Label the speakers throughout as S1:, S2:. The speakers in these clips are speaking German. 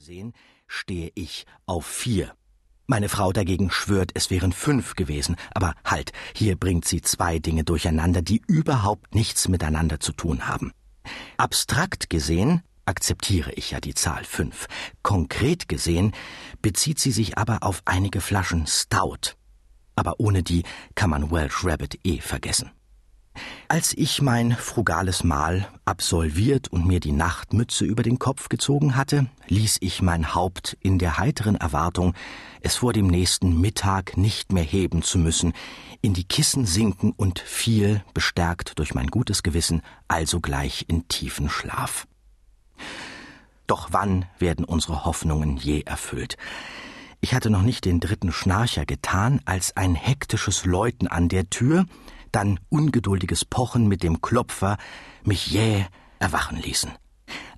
S1: gesehen stehe ich auf vier. Meine Frau dagegen schwört, es wären fünf gewesen. Aber halt, hier bringt sie zwei Dinge durcheinander, die überhaupt nichts miteinander zu tun haben. Abstrakt gesehen akzeptiere ich ja die Zahl fünf. Konkret gesehen bezieht sie sich aber auf einige Flaschen Stout. Aber ohne die kann man Welsh Rabbit eh vergessen. Als ich mein frugales Mahl absolviert und mir die Nachtmütze über den Kopf gezogen hatte, ließ ich mein Haupt in der heiteren Erwartung, es vor dem nächsten Mittag nicht mehr heben zu müssen, in die Kissen sinken und fiel, bestärkt durch mein gutes Gewissen, alsogleich in tiefen Schlaf. Doch wann werden unsere Hoffnungen je erfüllt? Ich hatte noch nicht den dritten Schnarcher getan, als ein hektisches Läuten an der Tür, dann ungeduldiges Pochen mit dem Klopfer mich jäh erwachen ließen.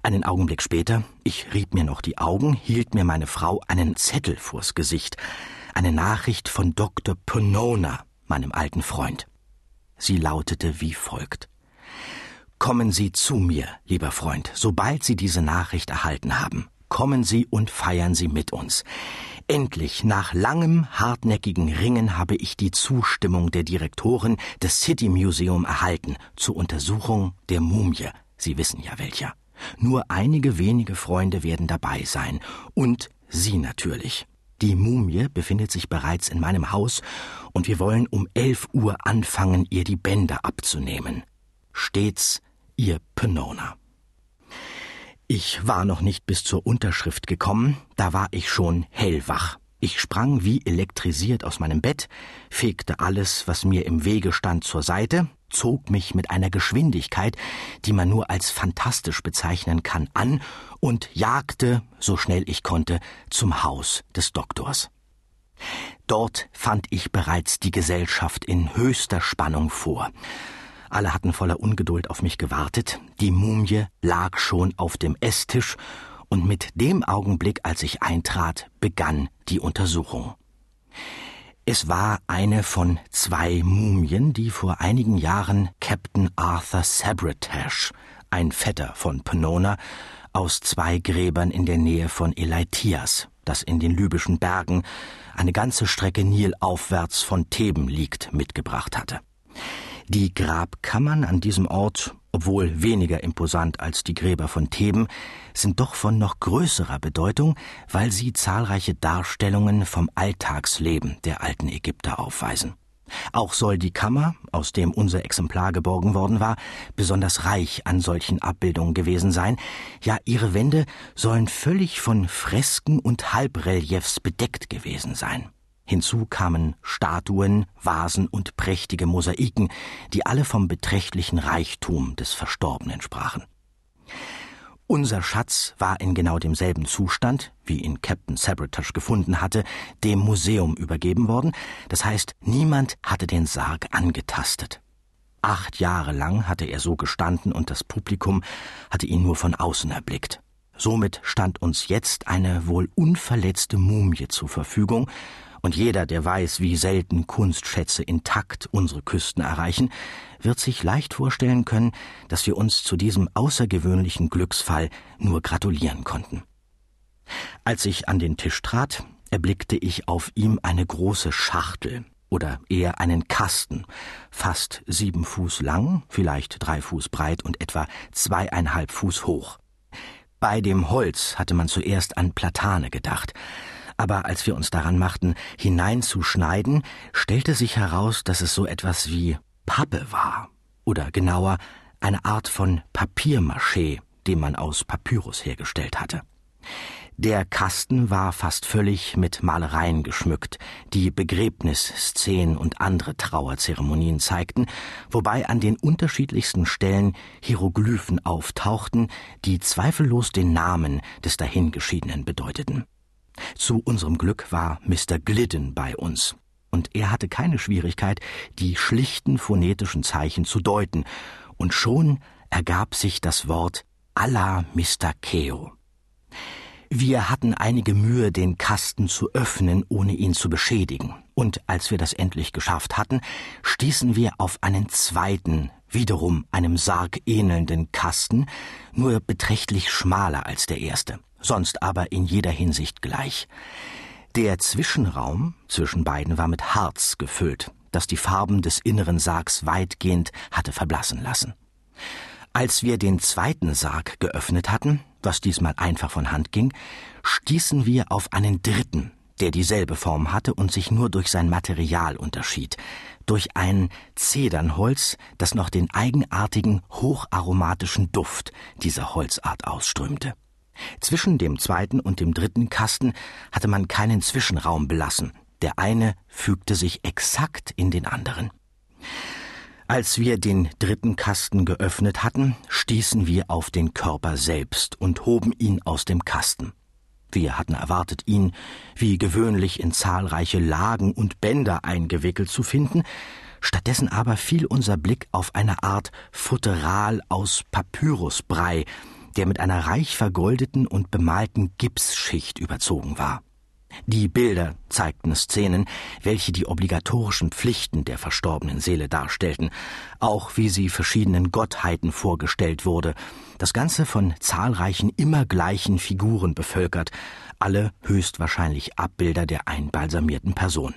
S1: Einen Augenblick später, ich rieb mir noch die Augen, hielt mir meine Frau einen Zettel vors Gesicht, eine Nachricht von Dr. Ponona, meinem alten Freund. Sie lautete wie folgt. Kommen Sie zu mir, lieber Freund, sobald Sie diese Nachricht erhalten haben. Kommen Sie und feiern Sie mit uns. Endlich, nach langem, hartnäckigen Ringen habe ich die Zustimmung der Direktoren des City Museum erhalten zur Untersuchung der Mumie. Sie wissen ja welcher. Nur einige wenige Freunde werden dabei sein. Und Sie natürlich. Die Mumie befindet sich bereits in meinem Haus und wir wollen um elf Uhr anfangen, ihr die Bänder abzunehmen. Stets Ihr Penona. Ich war noch nicht bis zur Unterschrift gekommen, da war ich schon hellwach. Ich sprang wie elektrisiert aus meinem Bett, fegte alles, was mir im Wege stand, zur Seite, zog mich mit einer Geschwindigkeit, die man nur als fantastisch bezeichnen kann, an und jagte, so schnell ich konnte, zum Haus des Doktors. Dort fand ich bereits die Gesellschaft in höchster Spannung vor. Alle hatten voller Ungeduld auf mich gewartet. Die Mumie lag schon auf dem Esstisch, und mit dem Augenblick, als ich eintrat, begann die Untersuchung. Es war eine von zwei Mumien, die vor einigen Jahren Captain Arthur Sabretash, ein Vetter von Penona, aus zwei Gräbern in der Nähe von Elaitias, das in den libyschen Bergen eine ganze Strecke Nil aufwärts von Theben liegt, mitgebracht hatte. Die Grabkammern an diesem Ort, obwohl weniger imposant als die Gräber von Theben, sind doch von noch größerer Bedeutung, weil sie zahlreiche Darstellungen vom Alltagsleben der alten Ägypter aufweisen. Auch soll die Kammer, aus dem unser Exemplar geborgen worden war, besonders reich an solchen Abbildungen gewesen sein, ja ihre Wände sollen völlig von Fresken und Halbreliefs bedeckt gewesen sein. Hinzu kamen Statuen, Vasen und prächtige Mosaiken, die alle vom beträchtlichen Reichtum des Verstorbenen sprachen. Unser Schatz war in genau demselben Zustand, wie ihn Captain Sabretash gefunden hatte, dem Museum übergeben worden, das heißt, niemand hatte den Sarg angetastet. Acht Jahre lang hatte er so gestanden und das Publikum hatte ihn nur von außen erblickt. Somit stand uns jetzt eine wohl unverletzte Mumie zur Verfügung, und jeder, der weiß, wie selten Kunstschätze intakt unsere Küsten erreichen, wird sich leicht vorstellen können, dass wir uns zu diesem außergewöhnlichen Glücksfall nur gratulieren konnten. Als ich an den Tisch trat, erblickte ich auf ihm eine große Schachtel oder eher einen Kasten, fast sieben Fuß lang, vielleicht drei Fuß breit und etwa zweieinhalb Fuß hoch. Bei dem Holz hatte man zuerst an Platane gedacht, aber als wir uns daran machten, hineinzuschneiden, stellte sich heraus, dass es so etwas wie Pappe war, oder genauer eine Art von Papiermaché, den man aus Papyrus hergestellt hatte. Der Kasten war fast völlig mit Malereien geschmückt, die Begräbnisszenen und andere Trauerzeremonien zeigten, wobei an den unterschiedlichsten Stellen Hieroglyphen auftauchten, die zweifellos den Namen des Dahingeschiedenen bedeuteten. Zu unserem Glück war Mr. Glidden bei uns, und er hatte keine Schwierigkeit, die schlichten phonetischen Zeichen zu deuten, und schon ergab sich das Wort Allah Mr. Keo. Wir hatten einige Mühe, den Kasten zu öffnen, ohne ihn zu beschädigen, und als wir das endlich geschafft hatten, stießen wir auf einen zweiten, wiederum einem Sarg ähnelnden Kasten, nur beträchtlich schmaler als der erste sonst aber in jeder Hinsicht gleich. Der Zwischenraum zwischen beiden war mit Harz gefüllt, das die Farben des inneren Sargs weitgehend hatte verblassen lassen. Als wir den zweiten Sarg geöffnet hatten, was diesmal einfach von Hand ging, stießen wir auf einen dritten, der dieselbe Form hatte und sich nur durch sein Material unterschied, durch ein Zedernholz, das noch den eigenartigen, hocharomatischen Duft dieser Holzart ausströmte. Zwischen dem zweiten und dem dritten Kasten hatte man keinen Zwischenraum belassen, der eine fügte sich exakt in den anderen. Als wir den dritten Kasten geöffnet hatten, stießen wir auf den Körper selbst und hoben ihn aus dem Kasten. Wir hatten erwartet, ihn, wie gewöhnlich, in zahlreiche Lagen und Bänder eingewickelt zu finden, stattdessen aber fiel unser Blick auf eine Art Futteral aus Papyrusbrei, der mit einer reich vergoldeten und bemalten Gipsschicht überzogen war. Die Bilder zeigten Szenen, welche die obligatorischen Pflichten der verstorbenen Seele darstellten, auch wie sie verschiedenen Gottheiten vorgestellt wurde, das Ganze von zahlreichen immer gleichen Figuren bevölkert, alle höchstwahrscheinlich Abbilder der einbalsamierten Person.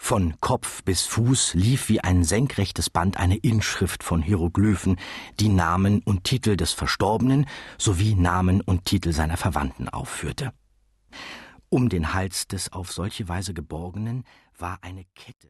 S1: Von Kopf bis Fuß lief wie ein senkrechtes Band eine Inschrift von Hieroglyphen, die Namen und Titel des Verstorbenen sowie Namen und Titel seiner Verwandten aufführte. Um den Hals des auf solche Weise Geborgenen war eine Kette